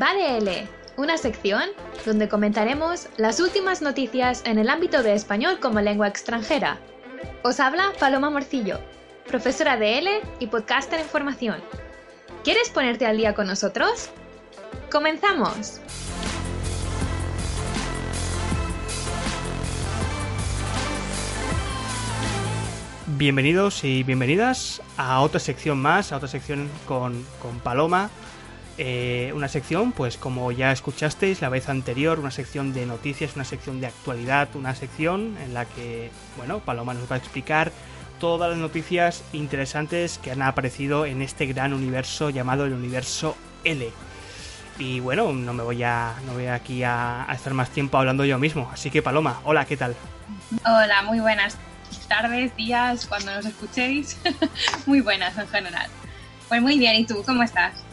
Va de L, una sección donde comentaremos las últimas noticias en el ámbito de español como lengua extranjera. Os habla Paloma Morcillo, profesora de L y podcaster en formación. ¿Quieres ponerte al día con nosotros? ¡Comenzamos! Bienvenidos y bienvenidas a otra sección más, a otra sección con, con Paloma. Eh, una sección, pues como ya escuchasteis la vez anterior, una sección de noticias, una sección de actualidad, una sección en la que, bueno, Paloma nos va a explicar todas las noticias interesantes que han aparecido en este gran universo llamado el universo L. Y bueno, no me voy a, no voy aquí a, a estar más tiempo hablando yo mismo. Así que Paloma, hola, ¿qué tal? Hola, muy buenas tardes, días, cuando nos escuchéis. muy buenas en general. Pues muy bien, ¿y tú cómo estás?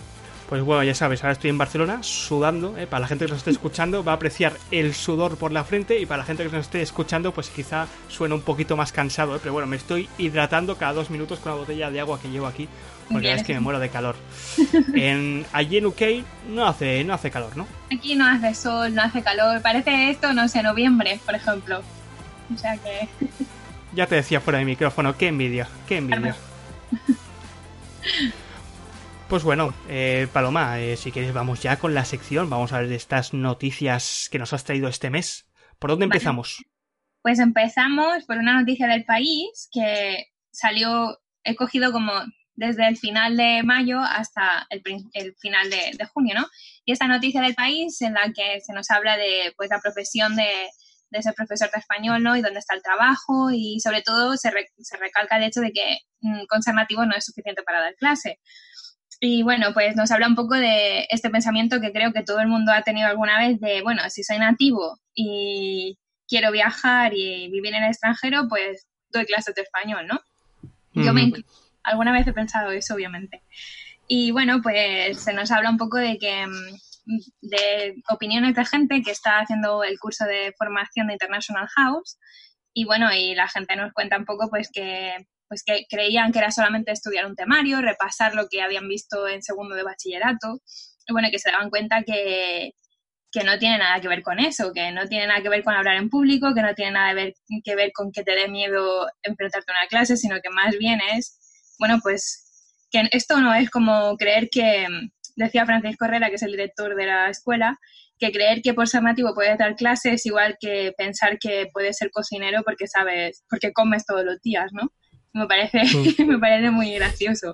Pues bueno, ya sabes, ahora estoy en Barcelona sudando. ¿eh? Para la gente que nos esté escuchando va a apreciar el sudor por la frente y para la gente que nos esté escuchando pues quizá suena un poquito más cansado. ¿eh? Pero bueno, me estoy hidratando cada dos minutos con la botella de agua que llevo aquí porque es que me muero de calor. En, allí en UK no hace, no hace calor, ¿no? Aquí no hace sol, no hace calor. Parece esto, no sé, noviembre, por ejemplo. O sea que... Ya te decía fuera de micrófono, qué envidia, qué envidia. Pues bueno, eh, Paloma, eh, si quieres vamos ya con la sección, vamos a ver estas noticias que nos has traído este mes. ¿Por dónde empezamos? Pues empezamos por una noticia del país que salió, he cogido como desde el final de mayo hasta el, el final de, de, junio, ¿no? Y esta noticia del país en la que se nos habla de pues, la profesión de, de ser profesor de español, ¿no? Y dónde está el trabajo y sobre todo se, re, se recalca el hecho de que mmm, con ser nativo no es suficiente para dar clase. Y bueno, pues nos habla un poco de este pensamiento que creo que todo el mundo ha tenido alguna vez de, bueno, si soy nativo y quiero viajar y vivir en el extranjero, pues doy clases de español, ¿no? Yo me alguna vez he pensado eso, obviamente. Y bueno, pues se nos habla un poco de que de opiniones de gente que está haciendo el curso de formación de International House y bueno, y la gente nos cuenta un poco pues que pues que creían que era solamente estudiar un temario, repasar lo que habían visto en segundo de bachillerato, y bueno, que se daban cuenta que, que no tiene nada que ver con eso, que no tiene nada que ver con hablar en público, que no tiene nada que ver, que ver con que te dé miedo enfrentarte a una clase, sino que más bien es, bueno, pues que esto no es como creer que, decía Francisco Herrera, que es el director de la escuela, que creer que por ser nativo puedes dar clases es igual que pensar que puedes ser cocinero porque sabes, porque comes todos los días, ¿no? Me parece, mm. me parece muy gracioso.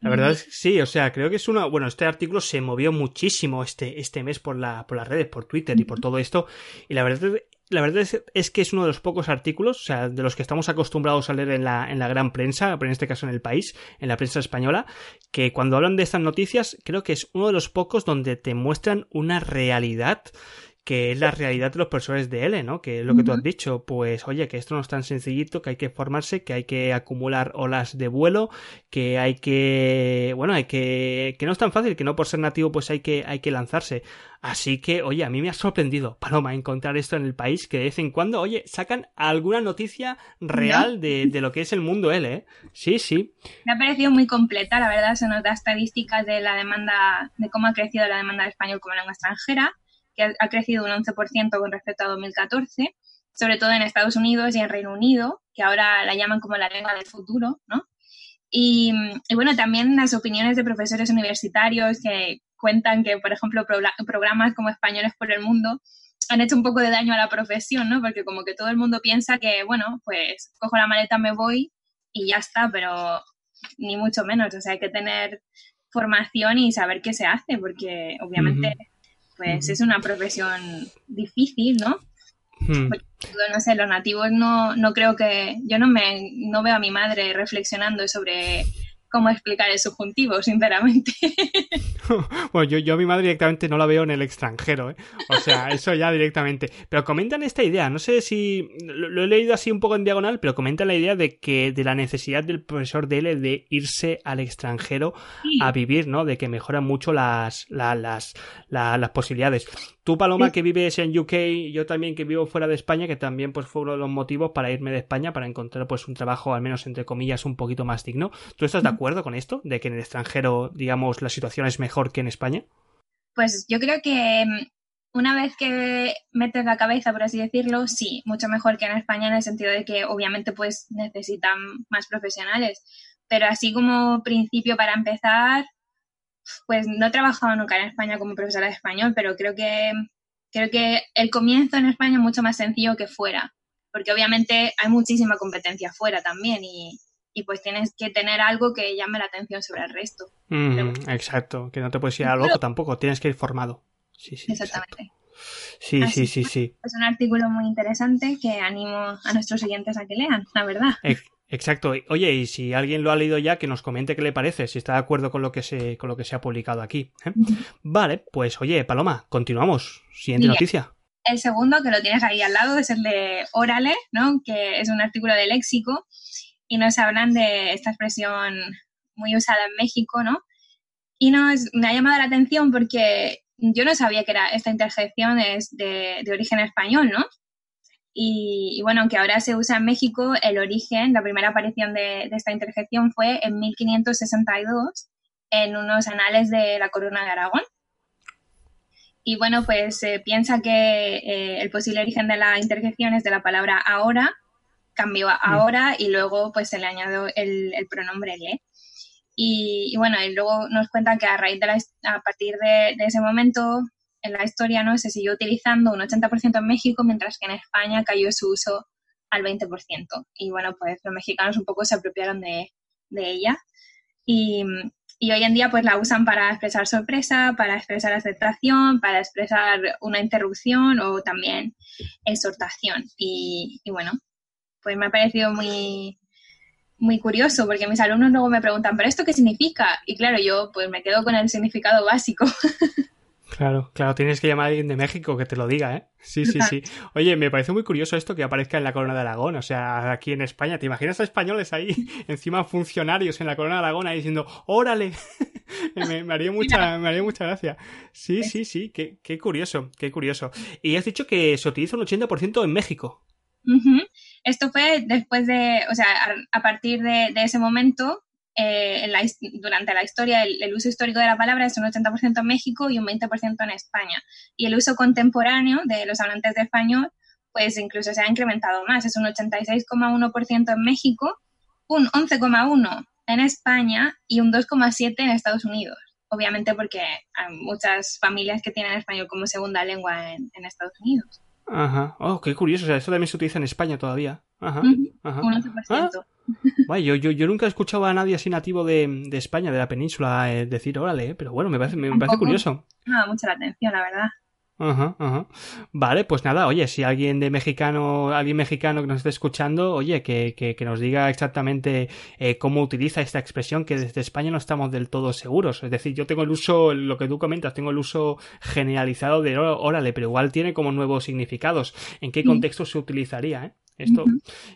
La verdad es que sí, o sea, creo que es una. Bueno, este artículo se movió muchísimo este, este mes por, la, por las redes, por Twitter y por todo esto. Y la verdad, la verdad es, es, que es uno de los pocos artículos, o sea, de los que estamos acostumbrados a leer en la, en la gran prensa, pero en este caso en el país, en la prensa española, que cuando hablan de estas noticias, creo que es uno de los pocos donde te muestran una realidad que es la realidad de los profesores de L, ¿no? Que es lo que tú has dicho, pues oye, que esto no es tan sencillito, que hay que formarse, que hay que acumular olas de vuelo, que hay que, bueno, hay que, que no es tan fácil, que no por ser nativo pues hay que, hay que lanzarse. Así que, oye, a mí me ha sorprendido, Paloma, encontrar esto en el país, que de vez en cuando, oye, sacan alguna noticia real de, de lo que es el mundo L, ¿eh? Sí, sí. Me ha parecido muy completa, la verdad, se nos da estadísticas de la demanda, de cómo ha crecido la demanda de español como lengua extranjera que ha crecido un 11% con respecto a 2014, sobre todo en Estados Unidos y en Reino Unido, que ahora la llaman como la lengua del futuro, ¿no? Y, y bueno, también las opiniones de profesores universitarios que cuentan que, por ejemplo, pro programas como Españoles por el Mundo han hecho un poco de daño a la profesión, ¿no? Porque como que todo el mundo piensa que, bueno, pues cojo la maleta, me voy y ya está, pero ni mucho menos. O sea, hay que tener formación y saber qué se hace, porque obviamente uh -huh pues es una profesión difícil, ¿no? Hmm. Porque, no sé, los nativos no, no creo que, yo no me, no veo a mi madre reflexionando sobre cómo explicar el subjuntivo, sinceramente. bueno, yo, yo a mi madre directamente no la veo en el extranjero, ¿eh? O sea, eso ya directamente. Pero comentan esta idea, no sé si lo, lo, he leído así un poco en diagonal, pero comentan la idea de que de la necesidad del profesor de L de irse al extranjero sí. a vivir, ¿no? De que mejora mucho las, la, las, la, las posibilidades. Tú, Paloma, sí. que vives en UK, yo también que vivo fuera de España, que también pues fue uno de los motivos para irme de España, para encontrar pues un trabajo, al menos entre comillas, un poquito más digno. ¿Tú estás de acuerdo con esto? ¿De que en el extranjero, digamos, la situación es mejor que en España? Pues yo creo que mm, una vez que metes la cabeza, por así decirlo, sí, mucho mejor que en España en el sentido de que obviamente pues necesitan más profesionales. Pero así como principio para empezar, pues no he trabajado nunca en España como profesora de español, pero creo que creo que el comienzo en España es mucho más sencillo que fuera, porque obviamente hay muchísima competencia fuera también y, pues tienes que tener algo que llame la atención sobre el resto. exacto, que no te puedes ir a loco tampoco, tienes que ir formado. Sí, sí, Exactamente. Sí, sí, sí, sí. Es un artículo muy interesante que animo a nuestros oyentes a que lean, la verdad. Exacto. Oye, y si alguien lo ha leído ya, que nos comente qué le parece, si está de acuerdo con lo que se, con lo que se ha publicado aquí. ¿eh? Vale, pues oye, Paloma, continuamos. Siguiente noticia. El segundo, que lo tienes ahí al lado, es el de Orale, ¿no? Que es un artículo de léxico y nos hablan de esta expresión muy usada en México, ¿no? Y nos, me ha llamado la atención porque yo no sabía que era esta interjección es de, de origen español, ¿no? Y, bueno, aunque ahora se usa en México, el origen, la primera aparición de, esta interjección fue en 1562 en unos anales de la Corona de Aragón. Y bueno, pues se piensa que eh, el posible origen de la interjección es de la palabra ahora, cambió a mm. ahora y luego pues se le añadió el, pronombre le. Y, bueno, y luego nos cuentan que a raíz de la, a partir de, de ese momento en la historia no se siguió utilizando un 80% en México, mientras que en España cayó su uso al 20%. Y bueno, pues los mexicanos un poco se apropiaron de, ella. Y, hoy en día pues la usan para expresar sorpresa, para expresar aceptación, para expresar una interrupción o también exhortación. Y, y bueno, pues me ha parecido muy, muy curioso porque mis alumnos luego me preguntan, ¿pero esto qué significa? Y claro, yo pues me quedo con el significado básico. Claro, claro, tienes que llamar a alguien de México que te lo diga, ¿eh? Sí, sí, sí. Oye, me parece muy curioso esto que aparezca en la Corona de Aragón, o sea, aquí en España. ¿Te imaginas a españoles ahí, encima funcionarios en la Corona de Aragón ahí diciendo, órale? me, haría mucha, me haría mucha gracia. Sí, sí, sí, qué, qué curioso, qué curioso. Y has dicho que se utiliza un 80% en México. Esto fue después de, o sea, a, partir de, ese momento, eh, durante la historia el, uso histórico de la palabra es un 80% en México y un 20% en España. Y el uso contemporáneo de los hablantes de español, pues incluso se ha incrementado más. Es un 86,1% en México, un 11,1% en España y un 2,7% en Estados Unidos. Obviamente porque hay muchas familias que tienen español como segunda lengua en, en Estados Unidos. Ajá. Oh, qué curioso. O sea, eso también se utiliza en España todavía. Ajá. ajá. Un 11%. Ah. yo, yo, yo, nunca he escuchado a nadie así nativo de, de España, de la península, eh, decir órale, eh, pero bueno, me parece, me, me parece curioso. Da mucha la atención, la verdad. Ajá, ajá. Vale, pues nada, oye, si alguien de mexicano, alguien mexicano que nos esté escuchando, oye, que, que, que nos diga exactamente eh, cómo utiliza esta expresión, que desde España no estamos del todo seguros. Es decir, yo tengo el uso, lo que tú comentas, tengo el uso generalizado de órale, pero igual tiene como nuevos significados. ¿En qué contexto se utilizaría? Eh? Esto,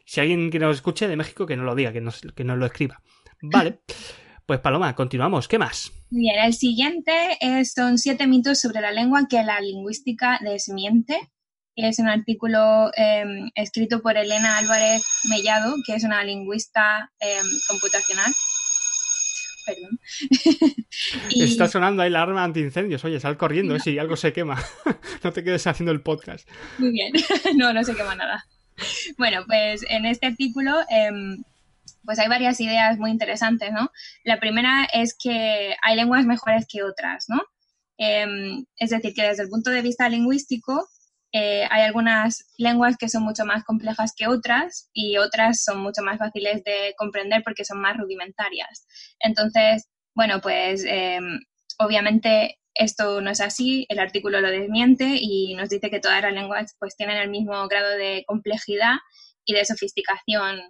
si alguien que nos escuche de México, que no lo diga, que nos, que nos lo escriba. Vale. Pues Paloma, continuamos. ¿Qué más? Bien, el siguiente son siete mitos sobre la lengua que la lingüística desmiente. Es un artículo em, escrito por Elena Álvarez Mellado, que es una lingüista em, computacional. Perdón. Está sonando ahí la arma antiincendios. Oye, sal corriendo eh, si algo se quema. no te quedes haciendo el podcast. Muy bien. no, no se quema nada. Bueno, pues en este artículo em, pues hay varias ideas muy interesantes, ¿no? La primera es que hay lenguas mejores que otras, ¿no? Em, es decir, que desde el punto de vista lingüístico eh, hay algunas lenguas que son mucho más complejas que otras y otras son mucho más fáciles de comprender porque son más rudimentarias. Entonces, bueno, pues em, obviamente esto no es así, el artículo lo desmiente y nos dice que todas las lenguas pues tienen el mismo grado de complejidad y de sofisticación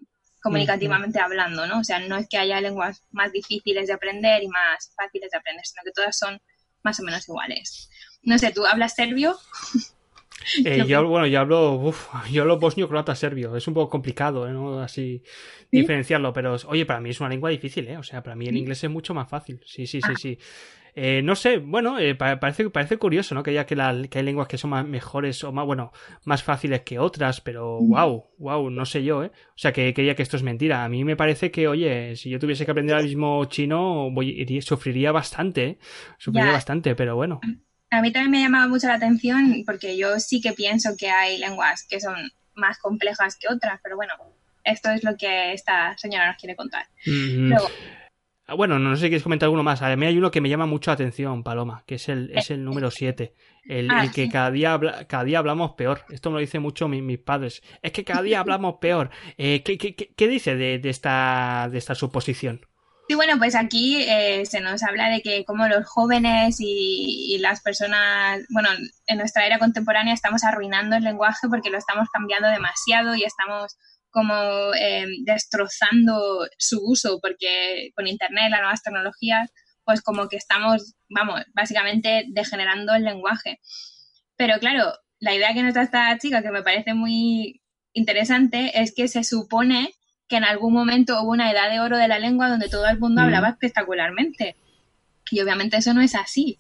comunicativamente hablando, ¿no? O sea, no es que haya lenguas más difíciles de aprender y más fáciles de aprender, sino que todas son más o menos iguales. No sé, ¿tú hablas serbio? Eh, yo, bueno, yo hablo, uf, yo hablo bosnio, croata, serbio. Es un poco complicado, ¿eh? ¿no? Así diferenciarlo, pero oye, para mí es una lengua difícil, ¿eh? O sea, para mí el inglés es mucho más fácil. Sí, sí, sí, ah. sí. Eh, no sé, bueno, eh, parece, parece curioso, ¿no? Que ya que, que hay lenguas que son más mejores o más, bueno, más fáciles que otras, pero wow, wow, no sé yo, ¿eh? O sea, que creía que esto es mentira. A mí me parece que, oye, si yo tuviese que aprender al mismo chino, voy, sufriría bastante, ¿eh? Sufriría bastante, pero bueno. A mí también me llamaba mucho la atención porque yo sí que pienso que hay lenguas que son más complejas que otras, pero bueno, esto es lo que esta señora nos quiere contar. Luego, bueno, no sé si quieres comentar alguno más. A mí hay uno que me llama mucho la atención, Paloma, que es el, es el número 7. El, Ah, el que sí. cada día, habla- cada día hablamos peor. Esto me lo dicen mucho mi- mis padres. Es que cada día hablamos peor. Eh, ¿qué, qué, qué- qué dice de, de esta, de esta suposición? Sí, bueno, pues aquí eh, se nos habla de que como los jóvenes y, y las personas, bueno, en nuestra era contemporánea estamos arruinando el lenguaje porque lo estamos cambiando demasiado y estamos como eh, destrozando su uso porque con Internet, las nuevas tecnologías, pues como que estamos, vamos, básicamente degenerando el lenguaje. Pero claro, la idea que nos da esta chica, que me parece muy interesante, es que se supone que en algún momento hubo una edad de oro de la lengua donde todo el mundo Mm. hablaba espectacularmente. Y obviamente eso no es así,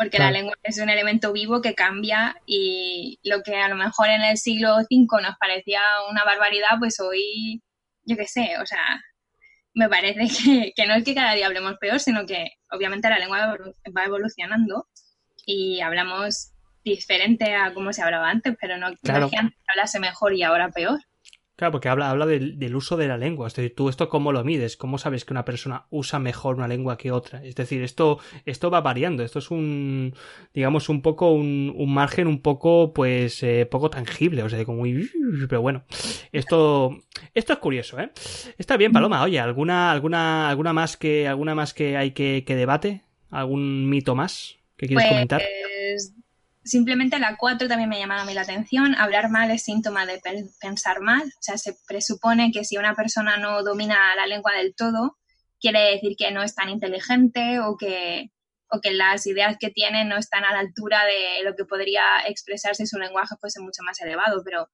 porque Claro. la lengua es un elemento vivo que cambia y lo que a lo mejor en el siglo V nos parecía una barbaridad, pues hoy, yo qué sé, o sea, me parece que, que no es que cada día hablemos peor, sino que obviamente la lengua va evolucionando y hablamos diferente a como se hablaba antes, pero no, no Claro. es que antes hablase mejor y ahora peor. Claro, porque habla, habla del, del uso de la lengua. Es decir, tú esto cómo lo mides, cómo sabes que una persona usa mejor una lengua que otra. Es decir, esto, esto va variando. Esto es un, digamos, un poco, un, un margen un poco, pues, eh, poco tangible. O sea, como muy, pero bueno, esto, esto es curioso, ¿eh? Está bien, Paloma. Oye, alguna, alguna, alguna más que, alguna más que hay que, que debate, algún mito más que quieres comentar. Simplemente la 4 también me llamaba a mí la atención. Hablar mal es síntoma de pe- pensar mal. O sea, se presupone que si una persona no domina la lengua del todo, quiere decir que no es tan inteligente o que, o que las ideas que tiene no están a la altura de lo que podría expresarse si su lenguaje fuese mucho más elevado. Pero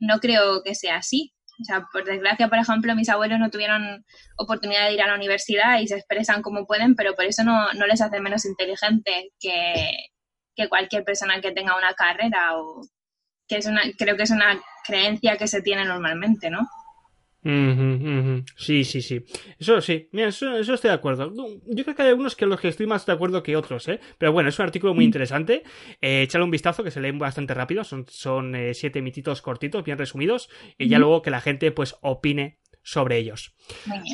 no creo que sea así. O sea, por desgracia, por ejemplo, mis abuelos no tuvieron oportunidad de ir a la universidad y se expresan como pueden, pero por eso no, no les hace menos inteligentes que, que cualquier persona que tenga una carrera o que es una, creo que es una creencia que se tiene normalmente, ¿no? Sí, sí, sí. Eso sí. Mira, eso, eso estoy de acuerdo. Yo creo que hay algunos que los que estoy más de acuerdo que otros, ¿eh? Pero bueno, es un artículo muy interesante. Eh, échale un vistazo que se leen bastante rápido. Son, son eh, siete mititos cortitos, bien resumidos. Y ya luego que la gente, pues, opine sobre ellos.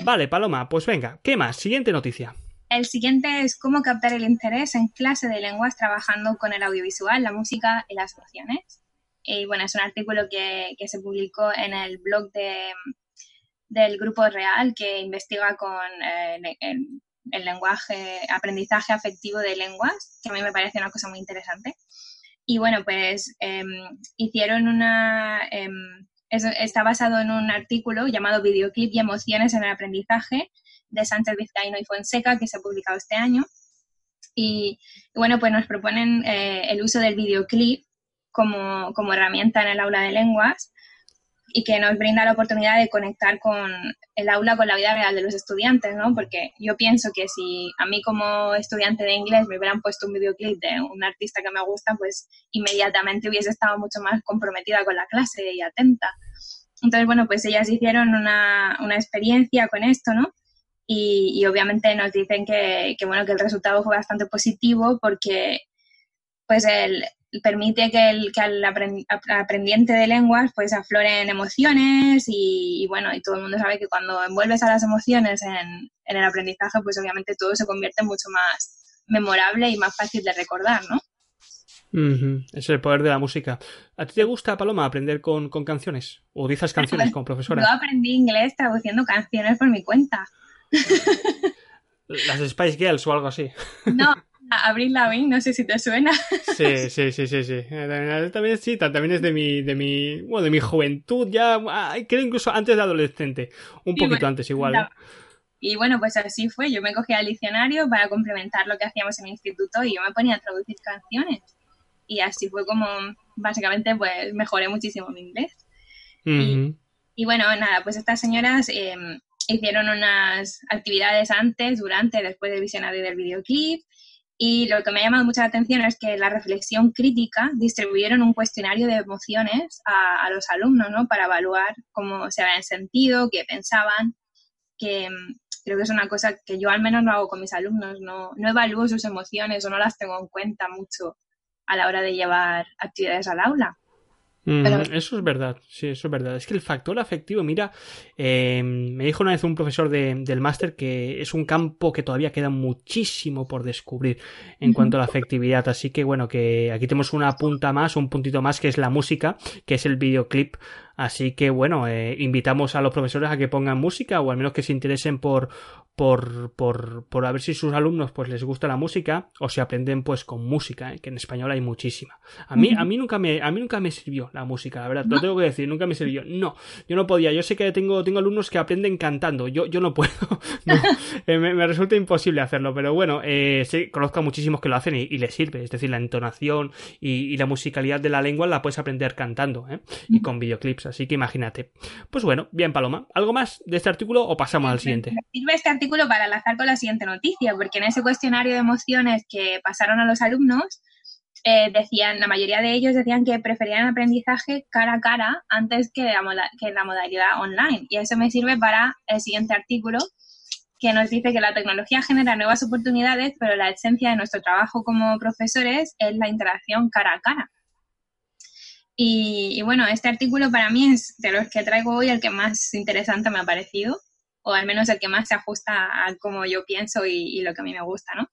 Vale, Paloma, pues venga. ¿Qué más? Siguiente noticia. El siguiente es cómo captar el interés en clase de lenguas trabajando con el audiovisual, la música y las emociones. Y bueno, es un artículo que, que se publicó en el blog de, del Grupo Real que investiga con eh, el lenguaje, aprendizaje afectivo de lenguas, que a mí me parece una cosa muy interesante. Y bueno, pues em, hicieron una... em, eso está basado en un artículo llamado Videoclip y emociones en el aprendizaje de Sánchez Vizcaíno y Fonseca que se ha publicado este año. Y, y bueno, pues nos proponen eh, el uso del videoclip como, como herramienta en el aula de lenguas y que nos brinda la oportunidad de conectar con el aula, con la vida real de los estudiantes, ¿no? Porque yo pienso que si a mí como estudiante de inglés me hubieran puesto un videoclip de un artista que me gusta, pues inmediatamente hubiese estado mucho más comprometida con la clase y atenta. Entonces, bueno, pues ellas hicieron una, una experiencia con esto, ¿no? Y, y obviamente nos dicen que, que, bueno, que el resultado fue bastante positivo porque pues el, permite que, el, que aprend, aprendiente de lenguas pues afloren emociones y, y, bueno, y todo el mundo sabe que cuando envuelves a las emociones en, en el aprendizaje pues obviamente todo se convierte mucho más memorable y más fácil de recordar, ¿no? Uh -huh. Es el poder de la música. ¿A ti te gusta, Paloma, aprender con, con canciones? ¿O utilizas canciones como profesora? Yo aprendí inglés traduciendo canciones por mi cuenta. Las Spice Girls o algo así. No, Abril Lavigne, no sé si te suena. Sí, sí, sí, sí, sí. También sí, también es de mi, de mi, bueno, de mi juventud ya, creo incluso antes de adolescente, un Sí, poquito bueno, antes igual. ¿eh? Y bueno, pues así fue. Yo me cogía el diccionario para complementar lo que hacíamos en el instituto y yo me ponía a traducir canciones. Y así fue como, básicamente, pues mejoré muchísimo mi inglés. Uh -huh. Y, y, bueno, nada, pues estas señoras eh, hicieron unas actividades antes, durante, después del visionario del videoclip. Y lo que me ha llamado mucha atención es que la reflexión crítica distribuyeron un cuestionario de emociones a, los alumnos, ¿no? Para evaluar cómo se habían sentido, qué pensaban, que mm, creo que es una cosa que yo al menos no hago con mis alumnos, no, no evalúo sus emociones o no las tengo en cuenta mucho a la hora de llevar actividades al aula. Eso es verdad, sí, eso es verdad. Es que el factor afectivo, mira, eh, me dijo una vez un profesor del máster que es un campo que todavía queda muchísimo por descubrir en cuanto a la afectividad. Así que bueno, que aquí tenemos una punta más, un puntito más, que es la música, que es el videoclip Así que bueno, eh, invitamos a los profesores a que pongan música o al menos que se interesen por, por, por, por a ver si sus alumnos pues les gusta la música o si aprenden pues con música, ¿eh? que en español hay muchísima. A mí, a mí nunca me, a mí nunca me sirvió la música, la verdad, lo tengo que decir, nunca me sirvió. No, yo no podía, yo sé que tengo, tengo alumnos que aprenden cantando, yo, yo no puedo, eh, me, resulta imposible hacerlo, pero bueno, eh, conozco a muchísimos que lo hacen y, les sirve, es decir, la entonación y, y, la musicalidad de la lengua la puedes aprender cantando, ¿eh? y con videoclips así que imagínate. Pues bueno, bien Paloma, ¿algo más de este artículo o pasamos al siguiente? Sirve este artículo para enlazar con la siguiente noticia, porque en ese cuestionario de emociones que pasaron a los alumnos, eh, decían, la mayoría de ellos decían que preferían aprendizaje cara a cara antes que la, que la modalidad online. Y eso me sirve para el siguiente artículo, que nos dice que la tecnología genera nuevas oportunidades, pero la esencia de nuestro trabajo como profesores es la interacción cara a cara. Y, bueno, este artículo para mí es de los que traigo hoy el que más interesante me ha parecido, o al menos el que más se ajusta a cómo yo pienso y, lo que a mí me gusta, ¿no?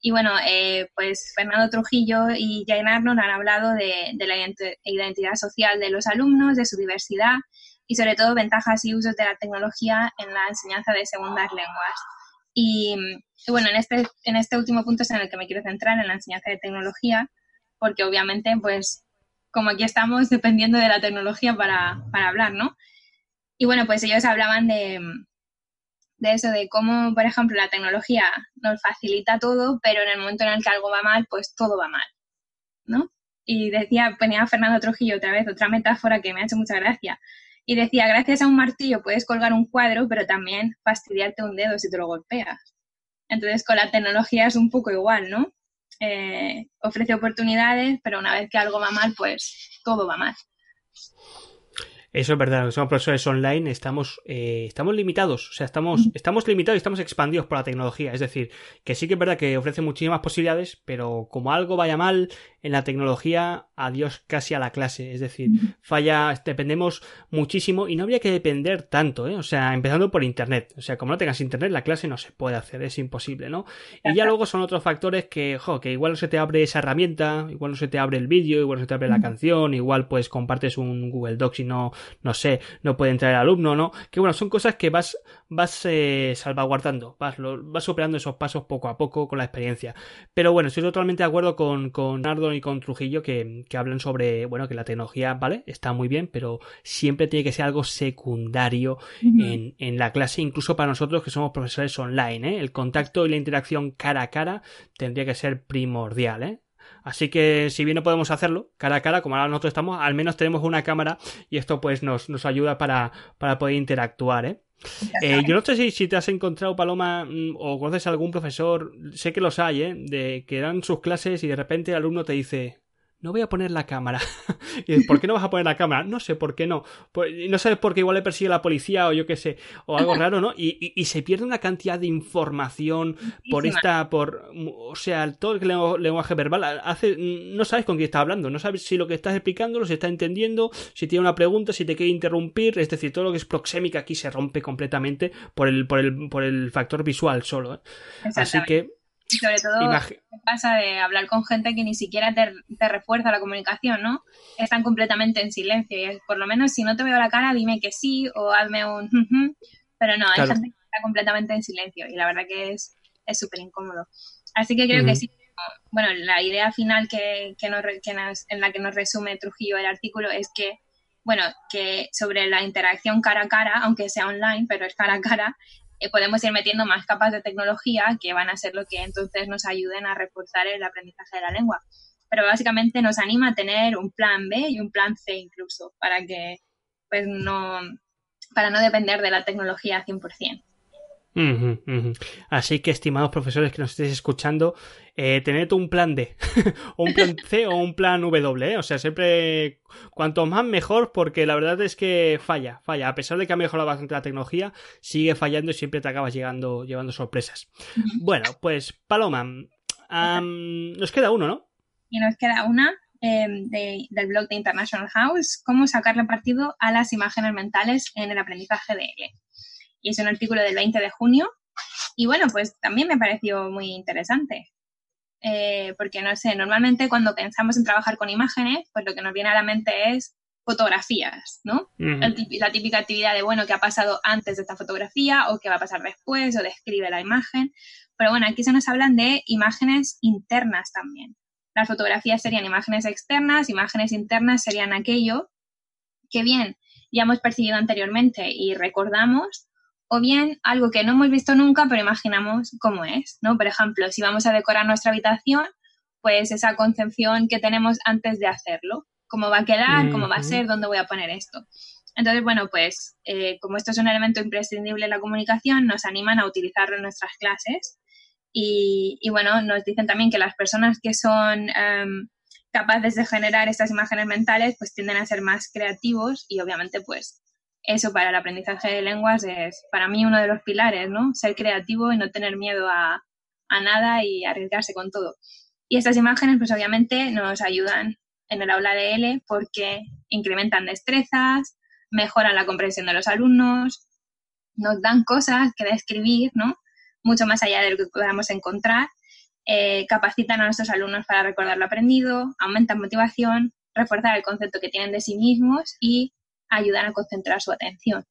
Y bueno, eh, pues Fernando Trujillo y Jane Arnold han hablado de, la identidad social de los alumnos, de su diversidad y sobre todo ventajas y usos de la tecnología en la enseñanza de segundas lenguas. Y, y bueno, en este, en este último punto es en el que me quiero centrar, en la enseñanza de tecnología, porque obviamente pues como aquí estamos dependiendo de la tecnología para, hablar, ¿no? Y bueno, pues ellos hablaban de, de eso, de cómo, por ejemplo, la tecnología nos facilita todo, pero en el momento en el que algo va mal, pues todo va mal, ¿no? Y decía, ponía Fernando Trujillo otra vez, otra metáfora que me ha hecho mucha gracia. Y decía, gracias a un martillo puedes colgar un cuadro, pero también fastidiarte un dedo si te lo golpeas. Entonces, con la tecnología es un poco igual, ¿no? Eh, ofrece oportunidades, pero una vez que algo va mal, pues todo va mal. Eso es verdad, somos profesores online, estamos, eh, estamos limitados, o sea, estamos, estamos limitados y estamos expandidos por la tecnología. Es decir, que sí que es verdad que ofrece muchísimas posibilidades, pero como algo vaya mal en la tecnología, adiós casi a la clase. Es decir, falla, dependemos muchísimo y no habría que depender tanto, ¿eh? O sea, empezando por internet. O sea, como no tengas internet, la clase no se puede hacer, es imposible, ¿no? Y ya luego son otros factores que, jo, que igual no se te abre esa herramienta, igual no se te abre el vídeo, igual no se te abre la canción, igual pues compartes un Google Docs y no no sé, no puede entrar el alumno, ¿no? Que bueno, son cosas que vas, vas eh, salvaguardando, vas, lo, vas superando esos pasos poco a poco con la experiencia. Pero bueno, estoy totalmente de acuerdo con, con Nardo y con Trujillo que, que hablan sobre, bueno, que la tecnología, ¿vale? Está muy bien, pero siempre tiene que ser algo secundario en, en la clase, incluso para nosotros que somos profesores online, ¿eh? El contacto y la interacción cara a cara tendría que ser primordial, ¿eh? Así que si bien no podemos hacerlo cara a cara, como ahora nosotros estamos, al menos tenemos una cámara y esto pues nos, nos ayuda para, para poder interactuar, ¿eh? Eh, yo no sé si, si, te has encontrado, Paloma, mm, o conoces algún profesor, sé que los hay, ¿eh? De que dan sus clases y de repente el alumno te dice, no voy a poner la cámara. y ¿por qué no vas a poner la cámara? No sé, ¿por qué no? Pues, no sabes por qué igual le persigue la policía o yo qué sé, o algo raro, ¿no? Y, y, se pierde una cantidad de información por esta, por, o sea, todo el lenguaje verbal hace, no sabes con quién está hablando, no sabes si lo que estás explicando lo se está entendiendo, si tiene una pregunta, si te quiere interrumpir, es decir, todo lo que es proxémica aquí se rompe completamente por el, por el, por el factor visual solo, ¿eh? Así que y sobre todo, pasa de hablar con gente que ni siquiera te, refuerza la comunicación, ¿no? Están completamente en silencio. Y por lo menos, si no te veo la cara, dime que sí o hazme un. Pero no, hay gente que está completamente en silencio. Y la verdad que es súper incómodo. Así que creo que sí. Bueno, la idea final que, que, nos, en la que nos resume Trujillo el artículo es que bueno, que sobre la interacción cara a cara, aunque sea online, pero es cara a cara, eh, podemos ir metiendo más capas de tecnología que van a ser lo que entonces nos ayuden a reforzar el aprendizaje de la lengua. Pero básicamente nos anima a tener un plan B y un plan C incluso para que pues no para no depender de la tecnología 100%. Así que, estimados profesores que nos estéis escuchando, eh, tened un plan D, o un plan C o un plan W, ¿eh? o sea, siempre cuanto más mejor, porque la verdad es que falla, falla. A pesar de que ha mejorado bastante la tecnología, sigue fallando y siempre te acabas llegando, llevando sorpresas. Bueno, pues Paloma, nos queda uno, ¿no? Y nos queda una em, del blog de International House, cómo sacarle partido a las imágenes mentales en el aprendizaje de L. Y es un artículo del 20 de junio. Y bueno, pues también me pareció muy interesante. Eh, porque no sé, normalmente cuando pensamos en trabajar con imágenes, pues lo que nos viene a la mente es fotografías, ¿no? La típica actividad de, bueno, qué ha pasado antes de esta fotografía o qué va a pasar después o describe la imagen. Pero bueno, aquí se nos hablan de imágenes internas también. Las fotografías serían imágenes externas, imágenes internas serían aquello que bien ya hemos percibido anteriormente y recordamos, o bien algo que no hemos visto nunca, pero imaginamos cómo es, ¿no? Por ejemplo, si vamos a decorar nuestra habitación, pues esa concepción que tenemos antes de hacerlo cómo va a quedar, cómo va a ser, dónde voy a poner esto. Entonces, bueno, pues eh, como esto es un elemento imprescindible en la comunicación, nos animan a utilizarlo en nuestras clases y, bueno, nos dicen también que las personas que son em, capaces de generar estas imágenes mentales, pues tienden a ser más creativos y obviamente, pues eso para el aprendizaje de lenguas es para mí uno de los pilares, ¿no? Ser creativo y no tener miedo a, nada y arriesgarse con todo. Y estas imágenes, pues obviamente nos ayudan en el aula de L porque incrementan destrezas, mejoran la comprensión de los alumnos, nos dan cosas que describir, ¿no? Mucho más allá de lo que podamos encontrar, eh, capacitan a nuestros alumnos para recordar lo aprendido, aumentan motivación, refuerzan el concepto que tienen de sí mismos y ayudan a concentrar su atención.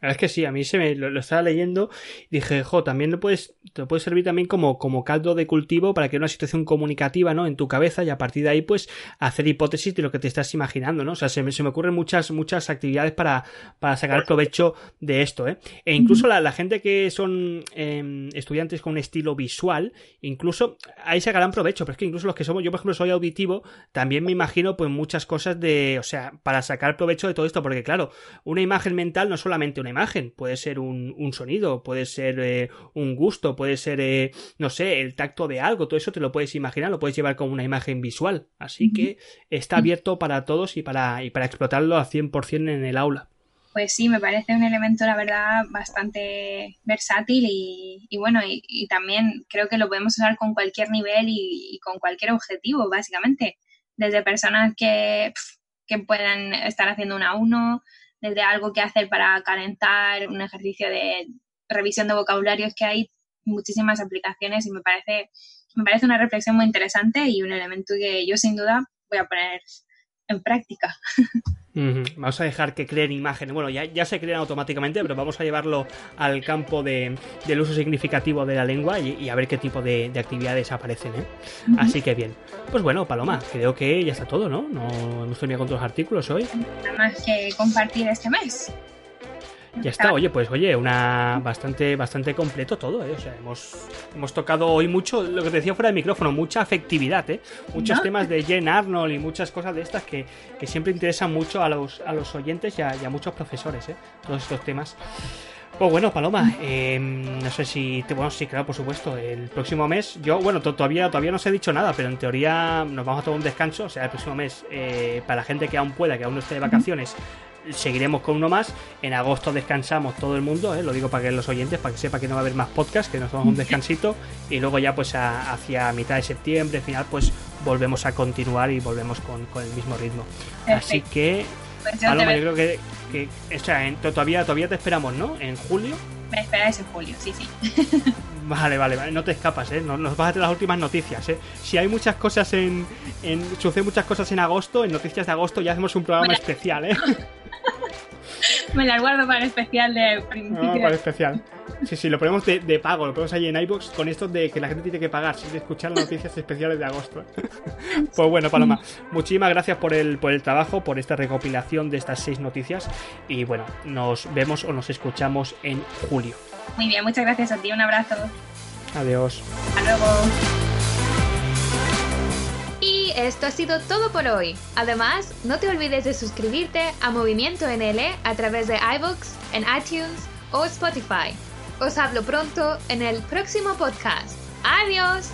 Es que sí, a mí se me lo, estaba leyendo y dije, jo, también lo puedes, te puede servir también como, como caldo de cultivo para que una situación comunicativa, ¿no? En tu cabeza y a partir de ahí, pues, hacer hipótesis de lo que te estás imaginando, ¿no? O sea, se me, se me ocurren muchas, muchas actividades para, para sacar provecho de esto, ¿eh? E incluso la, la gente que son em, estudiantes con un estilo visual, incluso ahí sacarán provecho, pero es que incluso los que somos, yo por ejemplo soy auditivo, también me imagino, pues, muchas cosas de, o sea, para sacar provecho de todo esto, porque claro, una imagen mental no solamente una imagen, puede ser un, un sonido, puede ser eh, un gusto, puede ser, eh, no sé, el tacto de algo, todo eso te lo puedes imaginar, lo puedes llevar como una imagen visual. Así que está abierto para todos y para, y para explotarlo al 100% en el aula. Pues sí, me parece un elemento, la verdad, bastante versátil y, bueno, y, también creo que lo podemos usar con cualquier nivel y, con cualquier objetivo, básicamente. Desde personas que, que puedan estar haciendo una a uno, desde algo que hacer para calentar, un ejercicio de revisión de vocabularios que hay muchísimas aplicaciones y me parece, me parece una reflexión muy interesante y un elemento que yo sin duda voy a poner en práctica. Vamos a dejar que creen imágenes. Bueno, ya, ya se crean automáticamente, pero vamos a llevarlo al campo de, del uso significativo de la lengua y, a ver qué tipo de, actividades aparecen. ¿eh? Así que bien. Pues bueno, Paloma, creo que ya está todo, ¿no? No hemos terminado con todos los artículos hoy. Nada más que compartir este mes. Ya está, oye, pues oye, una bastante, bastante completo todo, ¿eh? O sea, hemos, hemos tocado hoy mucho, lo que te decía fuera del micrófono, mucha afectividad, ¿eh? Muchos temas de Jen Arnold y muchas cosas de estas que, siempre interesan mucho a los, a los oyentes y a, muchos profesores, ¿eh? Todos estos temas. Pues bueno, Paloma, em, no sé si, bueno, sí, claro, por supuesto, el próximo mes, yo, bueno, todavía, todavía no os he dicho nada, pero en teoría nos vamos a tomar un descanso, o sea, el próximo mes, eh, para la gente que aún pueda, que aún no esté de vacaciones, seguiremos con uno más. En agosto descansamos todo el mundo, ¿eh? lo digo para que los oyentes, para que sepa que no va a haber más podcast, que nos tomamos un descansito. Y luego ya pues hacia mitad de septiembre, final, pues volvemos a continuar y volvemos con, el mismo ritmo. Así que, pues yo, creo que, todavía, todavía te esperamos, ¿no? En julio. Me esperáis en julio, sí, sí. Vale, vale, vale, no te escapas, ¿eh? Nos, vas a hacer las últimas noticias, ¿eh? Si hay muchas cosas en, en... Suceden muchas cosas en agosto, en noticias de agosto ya hacemos un programa especial, ¿eh? Me las guardo para el especial de principio. No, para el especial. Sí, sí, lo ponemos de, pago, lo ponemos ahí en iBox con esto de que la gente tiene que pagar sin escuchar las noticias especiales de agosto. pues bueno, Paloma, muchísimas gracias por el, por el trabajo, por esta recopilación de estas seis noticias. Y bueno, nos vemos o nos escuchamos en julio. Muy bien, muchas gracias a ti, un abrazo. Adiós. Hasta luego esto ha sido todo por hoy. Además, no te olvides de suscribirte a Movimiento NL a través de iBooks, en iTunes o Spotify. Os hablo pronto en el próximo podcast. ¡Adiós!